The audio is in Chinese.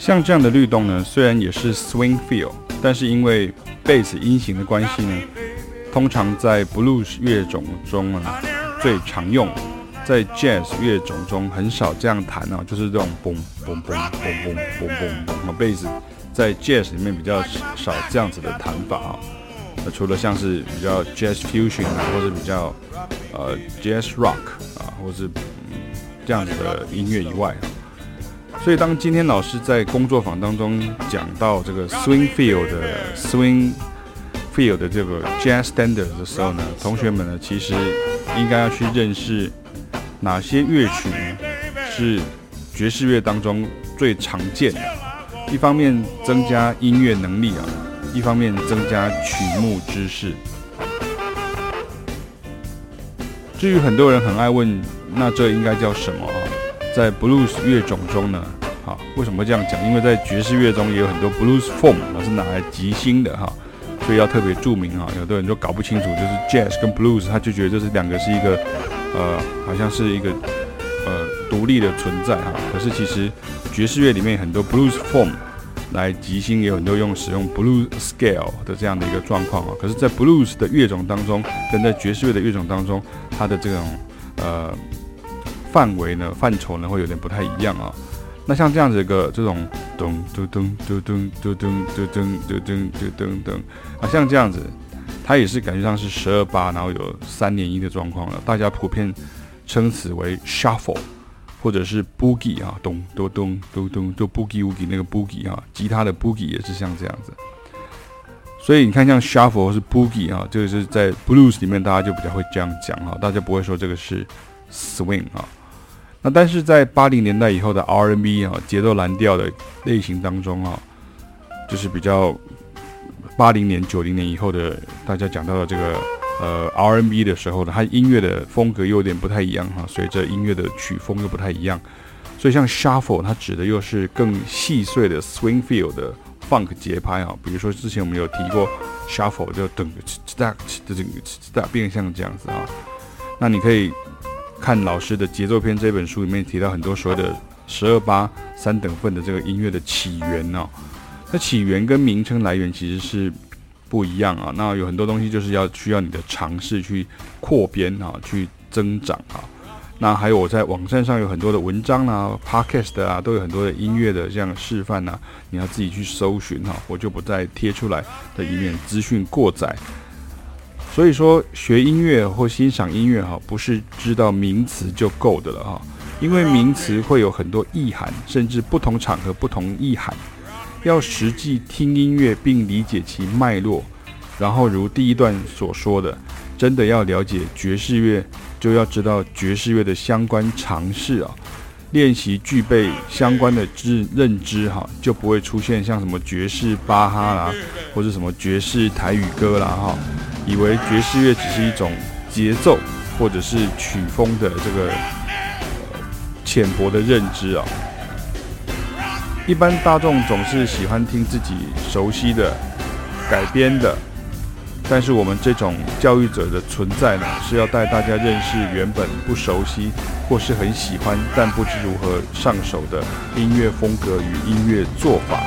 像这样的律动呢，虽然也是 swing feel，但是因为贝斯音型的关系呢，通常在 blues 乐种中啊最常用，在 jazz 乐种中很少这样弹啊，就是这种嘣嘣嘣嘣嘣嘣嘣嘣，贝斯在 jazz 里面比较少这样子的弹法啊。除了像是比较 jazz fusion 啊，或者比较呃 jazz rock 啊，或是这样子的音乐以外。所以，当今天老师在工作坊当中讲到这个 swing feel 的 swing feel 的这个 jazz standard 的时候呢，同学们呢其实应该要去认识哪些乐曲呢是爵士乐当中最常见的。一方面增加音乐能力啊，一方面增加曲目知识。至于很多人很爱问，那这应该叫什么？在 blues 乐种中呢，哈，为什么这样讲？因为在爵士乐中也有很多 blues form，是拿来即兴的哈，所以要特别注明哈。有的人都搞不清楚，就是 jazz 跟 blues，他就觉得这是两个是一个，呃，好像是一个呃独立的存在哈。可是其实爵士乐里面很多 blues form 来即兴，也有很多用使用 blues scale 的这样的一个状况啊。可是，在 blues 的乐种当中，跟在爵士乐的乐种当中，它的这种呃。范围呢，范畴呢，会有点不太一样啊。那像这样子一个这种咚咚咚咚咚咚咚咚咚咚咚咚咚啊，像这样子，它也是感觉上是十二八，然后有三连音的状况了。大家普遍称此为 shuffle，或者是 boogie 啊，咚咚咚咚咚，就 boogie woogie 那个 boogie 啊，吉他的 boogie 也是像这样子。所以你看，像 shuffle 是 boogie 啊，这个是在 blues 里面大家就比较会这样讲哈，大家不会说这个是 swing 啊。那但是在八零年代以后的 R&B 啊，节奏蓝调的类型当中啊，就是比较八零年、九零年以后的大家讲到的这个呃 R&B 的时候呢，它音乐的风格又有点不太一样哈，随着音乐的曲风又不太一样，所以像 Shuffle 它指的又是更细碎的 Swing Feel 的 Funk 节拍啊，比如说之前我们有提过 Shuffle 就等 stack 的这个 stack 变相这样子啊，那你可以。看老师的节奏篇这本书里面提到很多所谓的十二八三等份的这个音乐的起源哦，那起源跟名称来源其实是不一样啊。那有很多东西就是要需要你的尝试去扩编啊，去增长啊。那还有我在网站上有很多的文章啊，podcast 啊，都有很多的音乐的这样示范啊，你要自己去搜寻哈，我就不再贴出来的，以免资讯过载。所以说，学音乐或欣赏音乐哈，不是知道名词就够的了哈，因为名词会有很多意涵，甚至不同场合不同意涵。要实际听音乐并理解其脉络，然后如第一段所说的，真的要了解爵士乐，就要知道爵士乐的相关常识啊，练习具备相关的知认知哈，就不会出现像什么爵士巴哈啦，或者什么爵士台语歌啦哈。以为爵士乐只是一种节奏或者是曲风的这个浅薄的认知啊。一般大众总是喜欢听自己熟悉的改编的，但是我们这种教育者的存在呢，是要带大家认识原本不熟悉或是很喜欢但不知如何上手的音乐风格与音乐做法。